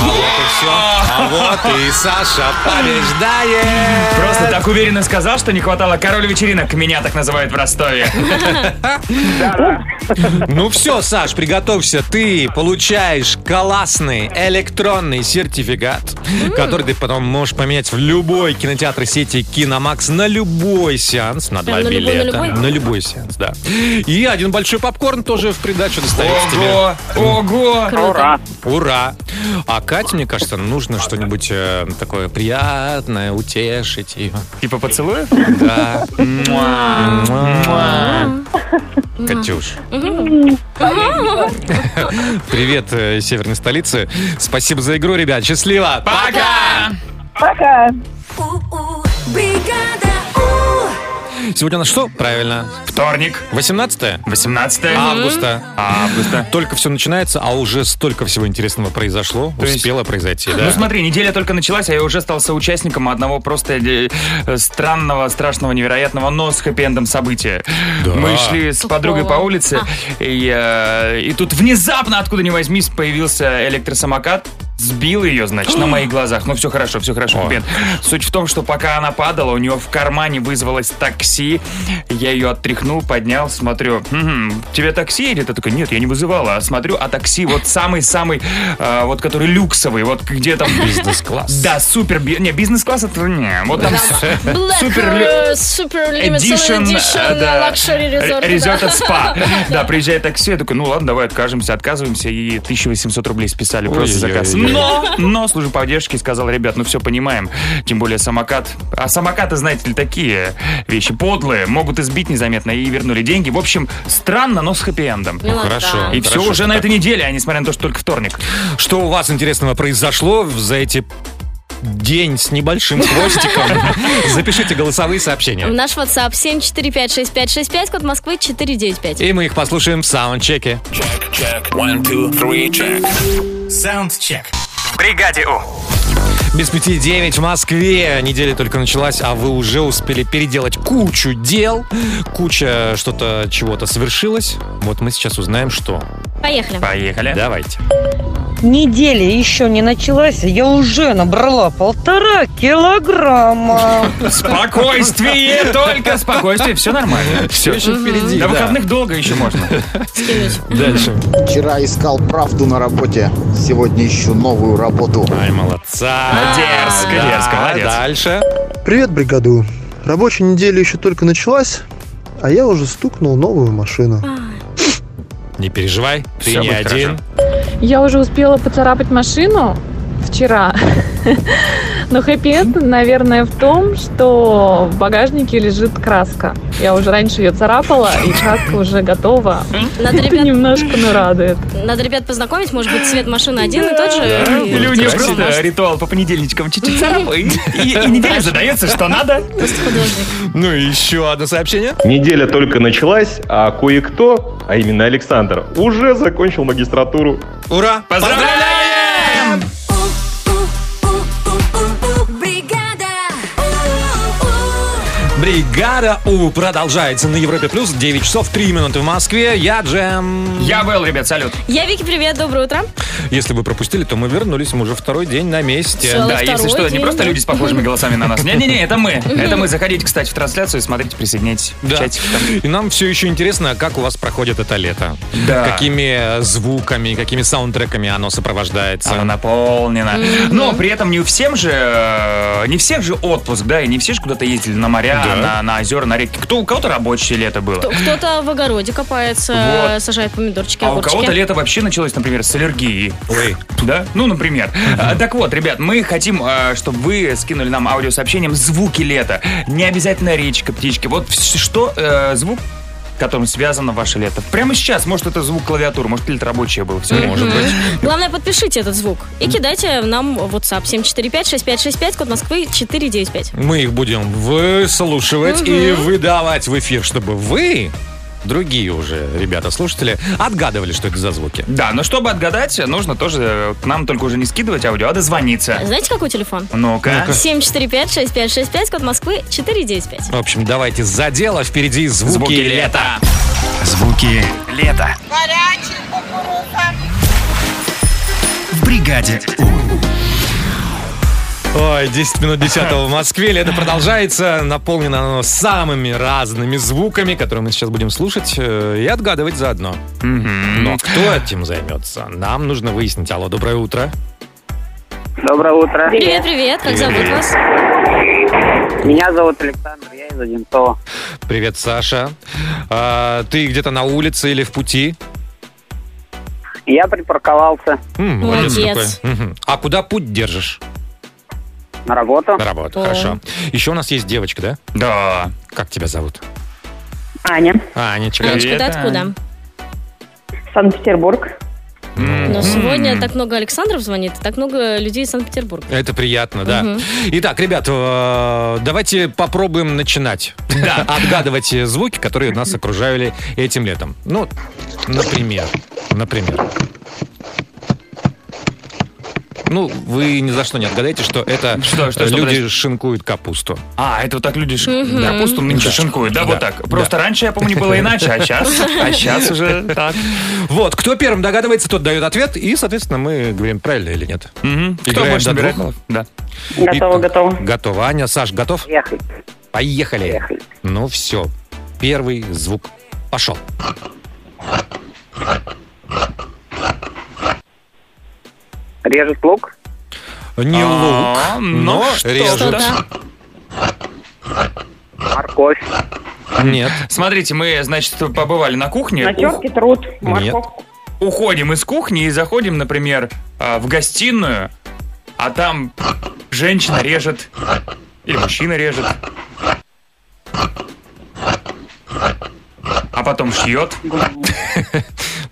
А вот и все. А вот и Саша побеждает. Просто так уверенно сказал, что не хватало король вечеринок. Меня так называют в Ростове. Ну все, Саш, приготовься. Ты получаешь классный электронный сертификат, который ты потом можешь поменять в любой кинотеатр сети Киномакс на любой сеанс, на два билета. На любой сеанс, да. И один большой попкорн тоже в придачу достается тебе. Ого, ого. Ура. Ура! А Кате, мне кажется, нужно что-нибудь э, такое приятное, утешить ее. Типа поцелуев? Да. Катюш, привет э, северной столице. Спасибо за игру, ребят. Счастливо. Пока! Пока. Сегодня у нас что? Правильно. Вторник, 18 18 августа. августа. Только все начинается, а уже столько всего интересного произошло. То есть- Успело произойти, да? Ну смотри, неделя только началась, а я уже стал соучастником одного просто э, э, странного, страшного, невероятного, но с хэппи-эндом события. Да. Мы шли с подругой по улице, и, э, и тут внезапно, откуда ни возьмись, появился электросамокат, сбил ее, значит, на моих глазах. Ну все хорошо, все хорошо. Хэппи-энд. Суть в том, что пока она падала, у нее в кармане вызвалось такси, я ее оттряхнул, поднял, смотрю, «Мгм, тебе такси едет? Я такой, нет, я не вызывала, а смотрю, а такси вот самый-самый, э, вот который люксовый, вот где там... Бизнес-класс. Да, супер, би- не, бизнес-класс это не, вот там с- Black супер э, Super Limited Edition, Edition да, Luxury Resort. Резорт да. от спа. (laughs) Да, приезжает такси, я такой, ну ладно, давай откажемся, отказываемся, и 1800 рублей списали просто за заказ. Ой-ой-ой. Но, но служба поддержки сказал, ребят, ну все понимаем, тем более самокат. А самокаты, знаете ли, такие вещи подлые, могут избить незаметно и вернули деньги. В общем, странно, но с хэппи-эндом. Мелодрама. Хорошо. И все уже на так. этой неделе, а несмотря на то, что только вторник. Что у вас интересного произошло за эти день с небольшим хвостиком? (laughs) Запишите голосовые В сообщения. наш WhatsApp 7456565, код Москвы 495. И мы их послушаем в саундчеке. Саундчек. В бригаде У. Без пяти девять в Москве. Неделя только началась, а вы уже успели переделать кучу дел. Куча что-то, чего-то совершилось. Вот мы сейчас узнаем, что. Поехали. Поехали. Давайте. Неделя еще не началась, а я уже набрала полтора килограмма. Спокойствие, только спокойствие, все нормально. Все еще впереди. До выходных долго еще можно. Дальше. Вчера искал правду на работе, сегодня ищу новую работу. Ай, молодца. Дерзко, Да, дерзко, молодец. Дальше. Привет, бригаду. Рабочая неделя еще только началась, а я уже стукнул новую машину. Не переживай, ты не один. Я уже успела поцарапать машину вчера. (laughs) Но хэппи наверное, в том, что в багажнике лежит краска. Я уже раньше ее царапала, и краска уже готова. Надо Это ребят, немножко ну, радует. надо ребят познакомить, может быть, цвет машины один и тот же. Или у нее просто ритуал по понедельничкам чуть-чуть царапай, и, неделя задается, что надо. Просто художник. Ну и еще одно сообщение. Неделя только началась, а кое-кто, а именно Александр, уже закончил магистратуру. Ура! Поздравляем! Бригада У продолжается на Европе Плюс. 9 часов 3 минуты в Москве. Я Джем. Я Вэл, ребят, салют. Я Вики, привет, доброе утро. Если вы пропустили, то мы вернулись. Мы уже второй день на месте. Всё. Да, если что, не день, просто да. люди с похожими голосами на нас. Не-не-не, это мы. Это мы. Заходите, кстати, в трансляцию, смотрите, присоединяйтесь. в Да. чатик. И нам все еще интересно, как у вас проходит это лето. Да. Какими э, звуками, какими саундтреками оно сопровождается. Оно наполнено. Но при этом не у всем же, э, не всех же отпуск, да, и не все же куда-то ездили на моря, Да. На, на озера, на реки. Кто, у кого-то рабочее лето было. Кто- Кто-то в огороде копается, Вот. сажает помидорчики, А у огурчики. кого-то лето вообще началось, например, с аллергии. Ой. Да? Ну, например. А, Так вот, ребят, мы хотим, а, чтобы вы скинули нам аудиосообщением звуки лета. Не обязательно речка, птички. Вот что э, звук которым связано ваше лето. Прямо сейчас, может, это звук клавиатуры, может, лето рабочее было. Все может быть. Главное, подпишите этот звук и кидайте нам в WhatsApp 745-6565, код Москвы 495. Мы их будем выслушивать и выдавать в эфир, чтобы вы другие уже ребята-слушатели отгадывали, что это за звуки. Да, но чтобы отгадать, нужно тоже к нам только уже не скидывать аудио, а дозвониться. Знаете, какой телефон? Ну-ка. 745-6565, код Москвы 495. В общем, давайте за дело. Впереди звуки, Звуки лета. Звуки лета. Горячий кукуруза. В бригаде У. Ой, 10 минут 10 в (laughs) Москве. Лето продолжается. Наполнено оно самыми разными звуками, которые мы сейчас будем слушать э, и отгадывать заодно. Но кто этим займется? Нам нужно выяснить. Алло, доброе утро. Доброе утро. Привет, привет, как зовут вас? Меня зовут Александр, я из Одинцова. Привет, Саша. А, ты где-то на улице или в пути? Я припарковался М, Молодец. какой. Мгм. А куда путь держишь? На работу. На работу, О. хорошо. Еще у нас есть девочка, да? Да. Как тебя зовут? Аня, Анечка. Анечка, ты Привет, откуда? Санкт-Петербург. Но сегодня так много Александров звонит, так много людей из Санкт-Петербурга. Это приятно, да. Мгм. Итак, ребят, э, давайте попробуем начинать. Да. (laughs) Отгадывать звуки, которые нас окружали этим летом. Ну, например. Например. Ну, вы ни за что не отгадаете, что это Что, что, что, люди подожди. шинкуют капусту. А, это вот так люди ш- Мгм. капусту нынче Да. шинкуют, да, Да. вот так. Просто раньше, я помню, было иначе, а сейчас, а сейчас уже так. Вот, кто первым догадывается, тот дает ответ, и, соответственно, мы говорим, правильно или нет. Мгм. Кто Играем больше до двух? Да. Готово, готово. Готово. Аня, Саш, готов? Ехали. Поехали. Поехали. Ну все, первый звук пошел. Режет лук. Не А, лук, ну но что режет. Что-то. Морковь. Нет. Смотрите, мы, значит, побывали на кухне. Натерки, труд, Нет. морковку. Ух- Уходим из кухни и заходим, например, а, в гостиную, а там женщина режет или мужчина режет. А потом шьет. (laughs)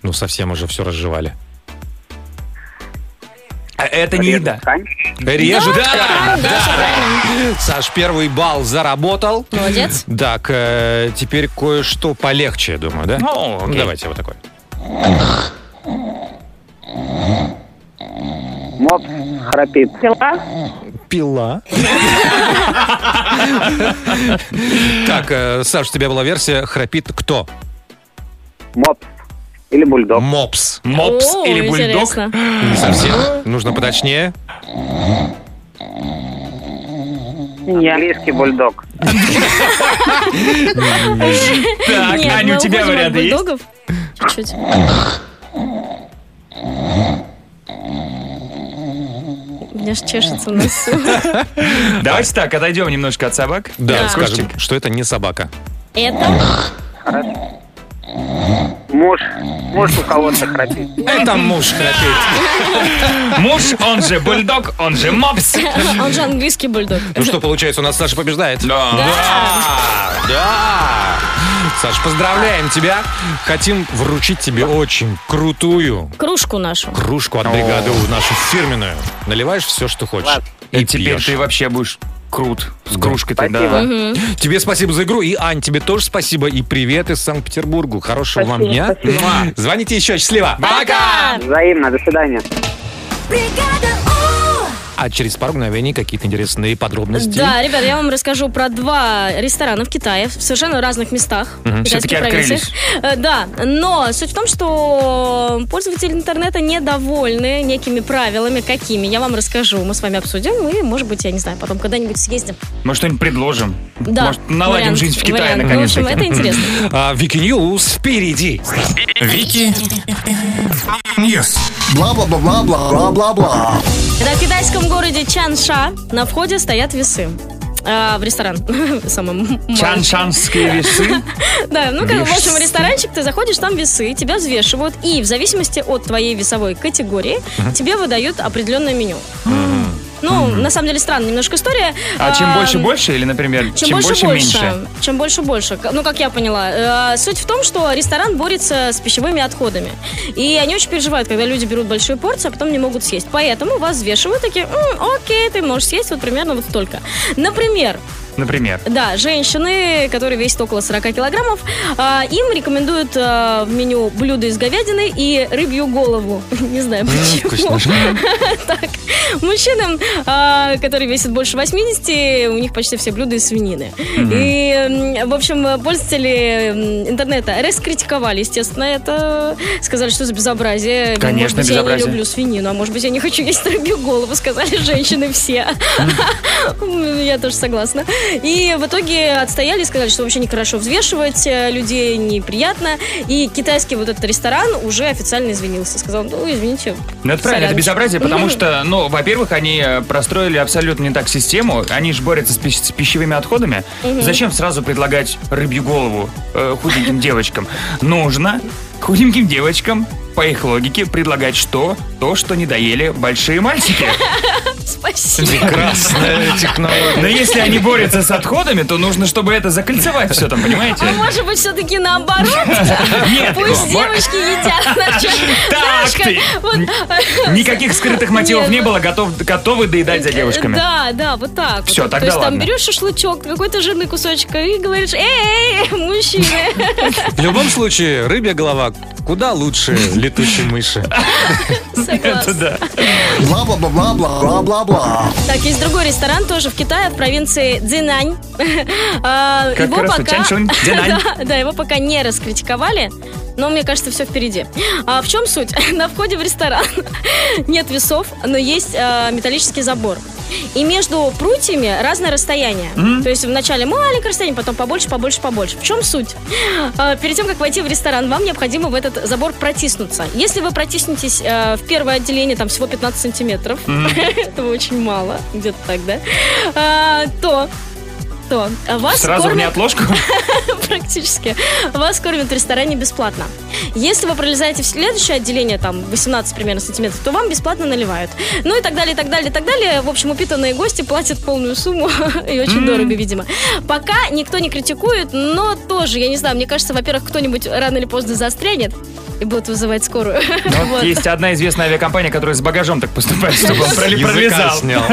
Ну, совсем уже все разжевали. А это не еда. Режет Да, ткань. да, правильно. Саш, первый балл заработал. Молодец. Так, э, теперь кое-что полегче, я думаю, да? Ну, окей. давайте вот такой. Мопс храпит. Пила, Пила. Так, э, Саш, у тебя была версия «Храпит кто?» Мопс. Или бульдог. Мопс. Мопс О, или бульдог. интересно. (gasps) Не совсем. Нужно поточнее. Английский бульдог. Так, Нет, Аня, мы у тебя уходим от варианты есть? бульдогов. Чуть-чуть. У меня ж чешется носу. (laughs) Давайте так, отойдем немножко от собак. Да, Да. скажем, что это не собака. Это Муж. Муж у кого-то храпит. Это муж храпит. Муж, он же бульдог, он же мопс. он же английский бульдог. Ну что, получается, у нас Саша побеждает? Да. Да, да. Саш, поздравляем тебя. Хотим вручить тебе очень крутую Кружку нашу. кружку от бригады нашу фирменную. Наливаешь все, что хочешь. Ладно. И И теперь пьешь. ты вообще будешь крут с кружкой-то, да. Тебе спасибо за игру. И, Ань, тебе тоже спасибо. И привет из Санкт-Петербурга. Хорошего вам Спасибо, дня. спасибо. Звоните еще. Счастливо. Пока! Взаимно. До свидания. Бригада. А через пару мгновений какие-то интересные подробности. Да, ребят, я вам расскажу про два ресторана в Китае в совершенно разных местах. Мгм. в китайских Всё-таки провинциях. Э, Да, но суть в том, что пользователи интернета недовольны некими правилами. Какими? Я вам расскажу. Мы с вами обсудим и, может быть, я не знаю, потом когда-нибудь съездим. Мы что-нибудь предложим. Да, Может, наладим вариант, жизнь в Китае вариант. наконец В общем, это интересно. А, Wiki News впереди. Wiki News. Бла-бла-бла-бла-бла-бла-бла. Да, в китайском городе Чанша на входе стоят весы. А, в ресторан. (laughs) Самым Чаншанские весы. (laughs) Да, ну как, в общем, ресторанчик ты заходишь, там весы, тебя взвешивают, и в зависимости от твоей весовой категории тебе выдают определенное меню. Ну, на самом деле, странная немножко история. А чем А, больше больше или, например, Чем, больше, больше. Чем больше больше. Ну, как я поняла. Э, Суть в том, что ресторан борется с пищевыми отходами. И они очень переживают, когда люди берут большую порцию, а потом не могут съесть. Поэтому вас взвешивают такие, «М, окей, ты можешь съесть вот примерно вот столько. Например, Например. Да, женщины, которые весят около 40 килограммов, а, им рекомендуют а, в меню блюда из говядины и рыбью голову. (laughs) Не знаю почему. (laughs) Так, мужчинам, а, которые весят больше 80, у них почти все блюда из свинины. И, в общем, пользователи интернета раскритиковали, естественно, это. Сказали, что за безобразие. Конечно, может быть, я безобразие. не люблю свинину, а может быть, я не хочу есть рыбью голову, сказали женщины все. (laughs) Я тоже согласна. И в итоге отстояли, сказали, что вообще нехорошо взвешивать э, людей, неприятно. И китайский вот этот ресторан уже официально извинился. Сказал, ну, извините. Ну, это правильно, это соряночки». безобразие, потому (laughs) что, ну, во-первых, они э, простроили абсолютно не так систему, они же борются с, пищ- с пищевыми отходами. Мгм. Зачем сразу предлагать рыбью голову э, худеньким девочкам? Нужно худеньким девочкам, по их логике, предлагать что? То, что не доели большие мальчики. (laughs) Спасибо. Прекрасная технология. Но если они борются с отходами, то нужно, чтобы это закольцевать все там, понимаете? А может быть, все-таки наоборот? (laughs) Нет, Пусть девочки едят. значит. Так ты. э, Никаких скрытых мотивов не было, готов, готовы доедать за девушками. Да, да, вот так. Вот. тогда То есть там берешь шашлычок, какой-то жирный кусочек и говоришь, эй, эй, мужчины. В любом случае, рыбья голова куда лучше летучей мыши. (laughs) Согласна. (laughs) да. Бла-бла-бла-бла-бла-бла-бла. Так, есть другой ресторан тоже в Китае, в провинции Цзинань. (laughs) А, Как Его раз пока... (laughs) Да, да, его пока не раскритиковали, но мне кажется, все впереди. А в чем суть? На входе в ресторан нет весов, но есть а, металлический забор. И между прутьями разное расстояние. То есть вначале маленькое расстояние, потом побольше, побольше, побольше. В чем суть? А, Перед тем, как войти в ресторан, вам необходимо в этот забор протиснуться. Если вы протиснетесь э, в первое отделение, там всего 15 сантиметров, Мгм. (laughs) этого очень мало, где-то так, да, А, то то вас Сразу в кормят- неотложку? (laughs) практически. Вас кормят в ресторане бесплатно. Если вы пролезаете в следующее отделение, там 18 примерно сантиметров, то вам бесплатно наливают. Ну и так далее, и так далее, и так далее. В общем, упитанные гости платят полную сумму (laughs) и очень дорого, видимо. Пока никто не критикует, но тоже, я не знаю, мне кажется, во-первых, кто-нибудь рано или поздно застрянет и будут вызывать скорую. Ну, (laughs) вот. Есть одна известная авиакомпания, которая с багажом так поступает, чтобы он пролезал. снял. (laughs)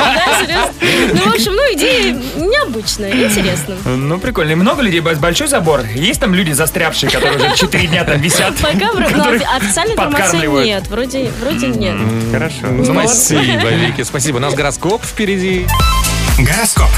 Да, серьезно? Ну, в общем, ну, идея необычная, интересная. Ну, прикольно. И много людей, большой забор. Есть там люди застрявшие, которые уже 4 дня там висят? Пока ну, официальной информации нет. Вроде, вроде нет. Хорошо. Ну, Спасибо, Вики, спасибо. У нас гороскоп впереди. Гороскоп.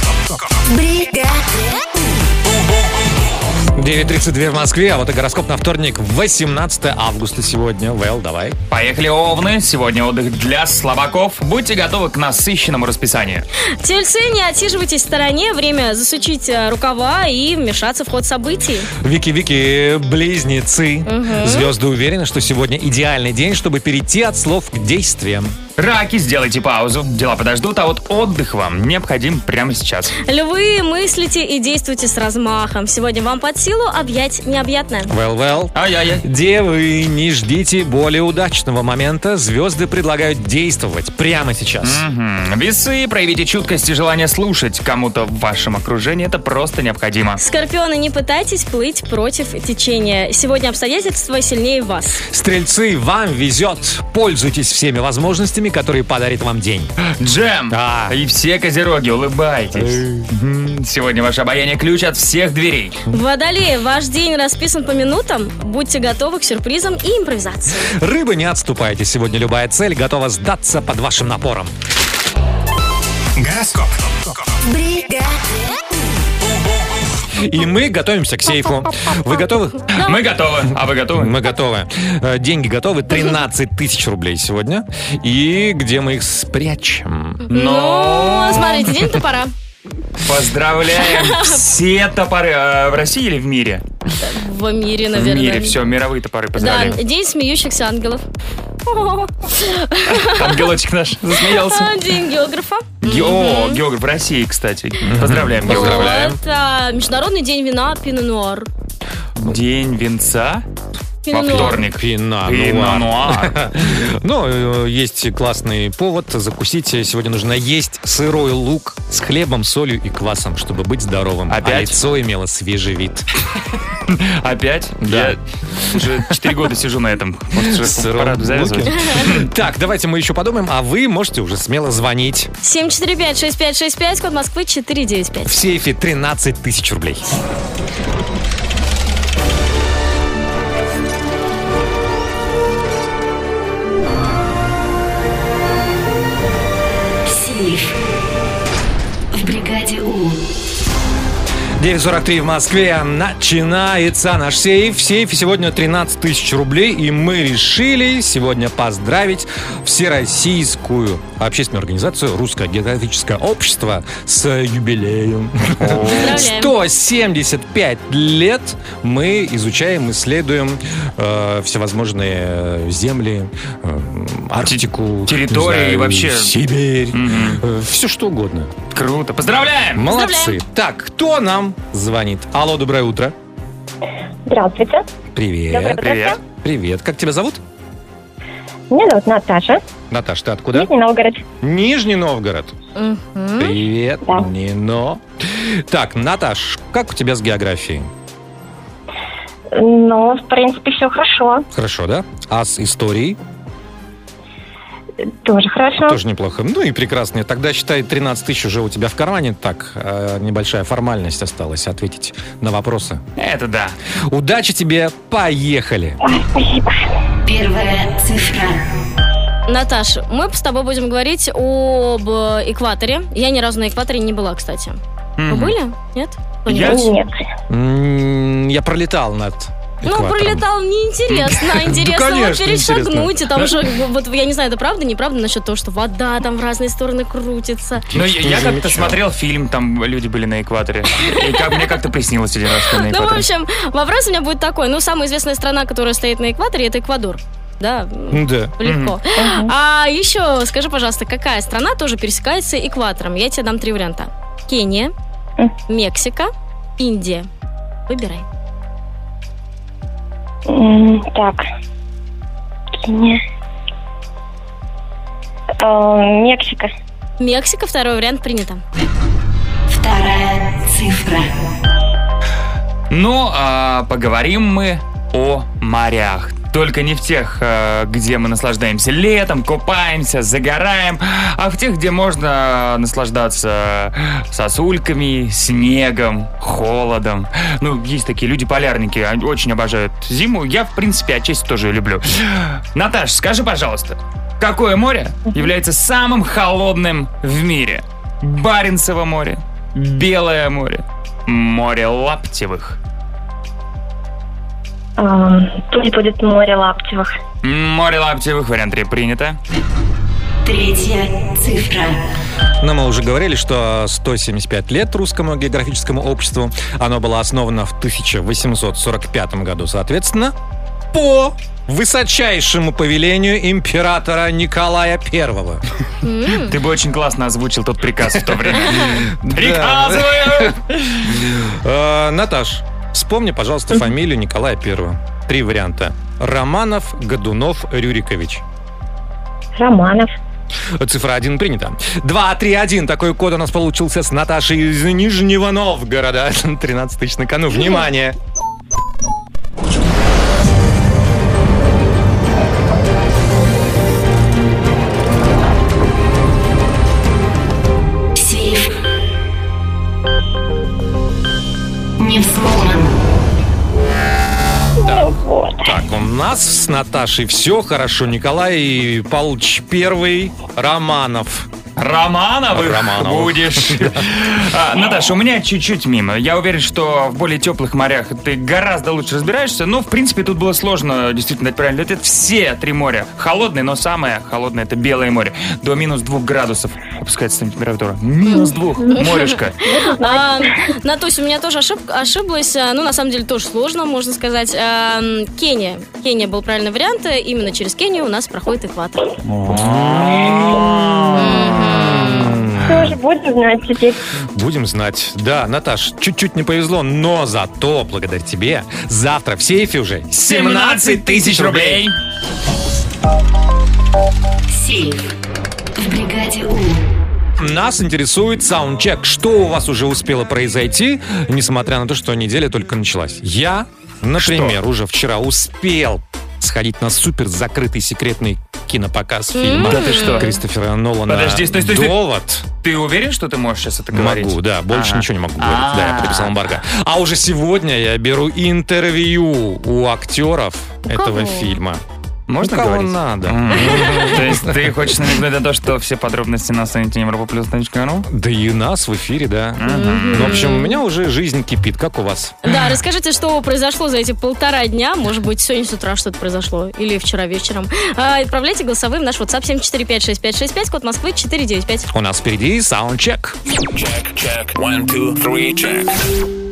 9.32 в Москве, а вот и гороскоп на вторник, 18 августа сегодня. Вэл, давай. Поехали, Овны. Сегодня отдых для слабаков. Будьте готовы к насыщенному расписанию. Тельцы, не отсиживайтесь в стороне. Время засучить э, рукава и вмешаться в ход событий. Вики-Вики, близнецы. Мгм. Звезды уверены, что сегодня идеальный день, чтобы перейти от слов к действиям. Раки, сделайте паузу. Дела подождут, а вот отдых вам необходим прямо сейчас. Львы, мыслите и действуйте с размахом. Сегодня вам под силу объять необъятное. Well, well. Ай-яй-яй. Девы, не ждите более удачного момента. Звезды предлагают действовать прямо сейчас. Мгм. Весы, проявите чуткость и желание слушать кому-то в вашем окружении. Это просто необходимо. Скорпионы, не пытайтесь плыть против течения. Сегодня обстоятельства сильнее вас. Стрельцы, вам везет. Пользуйтесь всеми возможностями, которые подарит вам день. Джем! И все козероги, улыбайтесь. Сегодня ваше обаяние ключ от всех дверей. Водолеи, ваш день расписан по минутам. Будьте готовы к сюрпризам и импровизации. Рыбы, не отступайте. Сегодня любая цель готова сдаться под вашим напором. Гороскоп. И мы готовимся к сейфу. Вы готовы? Мы готовы. А вы готовы? Мы готовы. Э, Деньги готовы. 13 тысяч рублей сегодня. И где мы их спрячем? Ну, смотрите, день топора. Поздравляем (laughs) все топоры э, в России или в мире? В мире, В наверное. мире, все, мировые топоры, Да, поздравляем. день смеющихся ангелов. Ангелочек наш засмеялся. а, День географа. Ге- О, географ в России, кстати. Поздравляем, географ. Вот, а, Международный день вина Пино Нуар. День венца? Во вторник. Пина Пино нуар. (laughs) Ну, есть классный повод закусить. Сегодня нужно есть сырой лук с хлебом, солью и квасом, чтобы быть здоровым. А Опять? лицо имело свежий вид. (laughs) Опять? Да. Я уже 4 года сижу на этом. Может, уже Сыром пора завязывать? (laughs) Так, давайте мы еще подумаем, а вы можете уже смело звонить. 745-6565, код Москвы 495. В сейфе 13 тысяч рублей. 9.43 в Москве. Начинается наш сейф. В сейфе сегодня 13 тысяч рублей. И мы решили сегодня поздравить Всероссийскую общественную организацию «Русское географическое общество» с юбилеем. Поздравляем. 175 лет мы изучаем, исследуем э, всевозможные э, земли, э, Арктику, территории знаю, и вообще. Сибирь, все что угодно. Круто. Поздравляем! Молодцы. Так, кто нам звонит? Алло, доброе утро. Здравствуйте. Привет. Доброе утро. Привет. Привет. Как тебя зовут? Меня зовут Наташа. Наташ, ты откуда? Нижний Новгород. Нижний Новгород. Привет, Нино. Так, Наташ, как у тебя с географией? Ну, в принципе, все хорошо. Хорошо, да? А с историей? Тоже хорошо. Тоже неплохо. Ну и прекрасно. Тогда считай, 13 тысяч уже у тебя в кармане. Так, э, небольшая формальность осталась ответить на вопросы. Это да. Удачи тебе, поехали. Спасибо. Первая цифра. Наташ, мы с тобой будем говорить об э, экваторе. Я ни разу на экваторе не была, кстати. Вы Мгм. были? Нет? Я-? Нет. Я пролетал над Ну, пролетал неинтересно, (laughs) а интересно вот конечно, перешагнуть. интересно. И там же, вот я не знаю, это правда, неправда насчет того, что вода там в разные стороны крутится. Ну, я, я как-то смотрел фильм, там люди были на экваторе. И как мне как-то приснилось один раз, что на (laughs) Ну, в экваторе. общем, вопрос у меня будет такой. Ну, самая известная страна, которая стоит на экваторе, это Эквадор. Да, Да. легко. А еще скажи, пожалуйста, какая страна тоже пересекается экватором? Я тебе дам три варианта. Кения, Мексика, Индия. Выбирай. Так. Кения. Э, Мексика. Мексика, второй вариант принято. Вторая цифра. Ну, а, поговорим мы о морях. Только не в тех, а, где мы наслаждаемся летом, купаемся, загораем, а в тех, где можно наслаждаться сосульками, снегом, холодом. Ну, есть такие люди-полярники, они очень обожают зиму. Я, в принципе, отчасти тоже люблю. Наташ, скажи, пожалуйста, какое море является самым холодным в мире? Баренцево море, Белое море, море Лаптевых. Пусть будет море Лаптевых. Море Лаптевых, вариант 3 принято. Третья цифра. Но мы уже говорили, что 175 лет русскому географическому обществу. Оно было основано в 1845 году, соответственно, по высочайшему повелению императора Николая Первого. Ты бы очень классно озвучил тот приказ в то время. (laughs) Приказываю! Э, Наташ, вспомни, пожалуйста, фамилию Николая Первого. Три варианта. Романов, Годунов, Рюрикович. Романов. Цифра 1 принята. 2, 3, 1. Такой код у нас получился с Наташей из Нижнего Новгорода. (laughs) 13 тысяч на кону. Внимание! Сейф. Не взломан. Так, у нас с Наташей все хорошо. Николай Павлович Первый Романов. Романовых Романовых. будешь. А, Наташа, у меня чуть-чуть мимо. Я уверен, что в более теплых морях ты гораздо лучше разбираешься. Но, в принципе, тут было сложно действительно дать правильный ответ. Все три моря холодные, но самое холодное это Белое море. До минус двух градусов опускается температура. Минус двух. Морешка. А, Натусь, у меня тоже ошиб- ошиблась. А, Ну, на самом деле, тоже сложно, можно сказать. А, Кения. Кения был правильный вариант. Именно через Кению у нас проходит экватор. Будем знать теперь. Будем знать. Да, Наташ, чуть-чуть не повезло, но зато, благодаря тебе, завтра в сейфе уже 17 тысяч рублей. Сейф. В бригаде У. Нас интересует саундчек. Что у вас уже успело произойти, несмотря на то, что неделя только началась? Я, например, уже вчера успел сходить на супер закрытый секретный кинопоказ фильма Да ты что? Кристофера Нолана Подожди, стой, стой, стой. «Довод». Ты уверен, что ты можешь сейчас это говорить? Могу, да, больше Ага. ничего не могу говорить. Да, я А. подписал эмбарго. А уже сегодня я беру интервью у актеров этого кого? фильма. Можно у кого говорить? надо. (laughs) То есть ты хочешь намекнуть на то, что все подробности на сайте европаплюс.ру? Да и у нас в эфире, да. Ну, в общем, у меня уже жизнь кипит. Как у вас? Да, расскажите, что произошло за эти полтора дня. Может быть, сегодня с утра что-то произошло. Или вчера вечером. А, Отправляйте голосовым в наш WhatsApp 7456565, код Москвы 495. У нас впереди саундчек.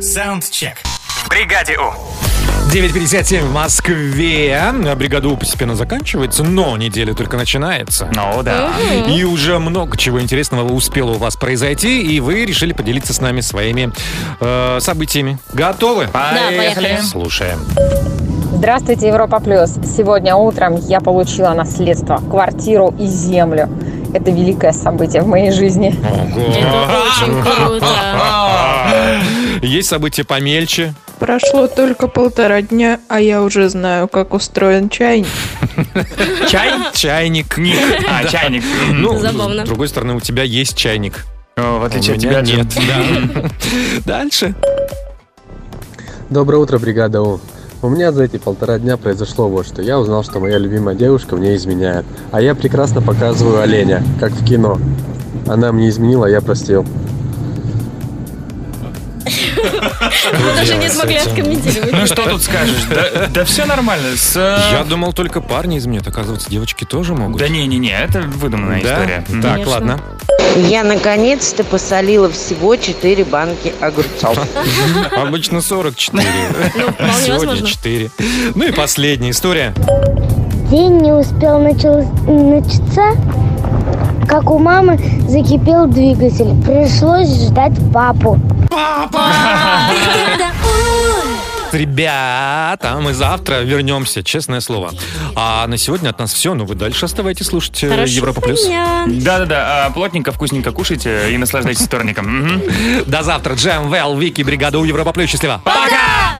Саундчек. В бригаде У. 9.57 в Москве. Бригада У постепенно заканчивается, но неделя только начинается. Ну да. Мгм. И уже много чего интересного успело у вас произойти, и вы решили поделиться с нами своими э, событиями. Готовы? поехали. Слушаем. Здравствуйте, Европа Плюс. Сегодня утром я получила наследство, квартиру и землю. Это великое событие в моей жизни. Очень круто. Есть события помельче. Прошло только полтора дня, а я уже знаю, как устроен чайник. Чай? Чайник. А, чайник. Ну, Забавно. с другой стороны, у тебя есть чайник. В отличие от меня тебя, нет. (laughs) Дальше. Доброе утро, бригада У. У меня за эти полтора дня произошло вот что. Я узнал, что моя любимая девушка мне изменяет. А я прекрасно показываю оленя, как в кино. Она мне изменила, а я простил. Мы даже не смогли откомментировать. Ну что тут скажешь? Да, да все нормально. С, э, Я думал, только парни изменят. Оказывается, девочки тоже могут. Да не-не-не, это выдуманная Да? история. Мгм. Так, ладно. Я наконец-то посолила всего 4 банки огурцов. (laughs) Обычно 44. Ну, Сегодня возможно. 4. Ну и последняя история. День не успел начаться, как у мамы закипел двигатель. Пришлось ждать папу. Ребята, мы завтра вернемся, честное слово. А на сегодня от нас все. Ну вы дальше оставайтесь слушать э, Европа плюс. Да-да-да, а, плотненько, вкусненько кушайте и наслаждайтесь вторником. До завтра. Джем, Вэл, Вики, бригада у Европа плюс. Счастливо. Пока!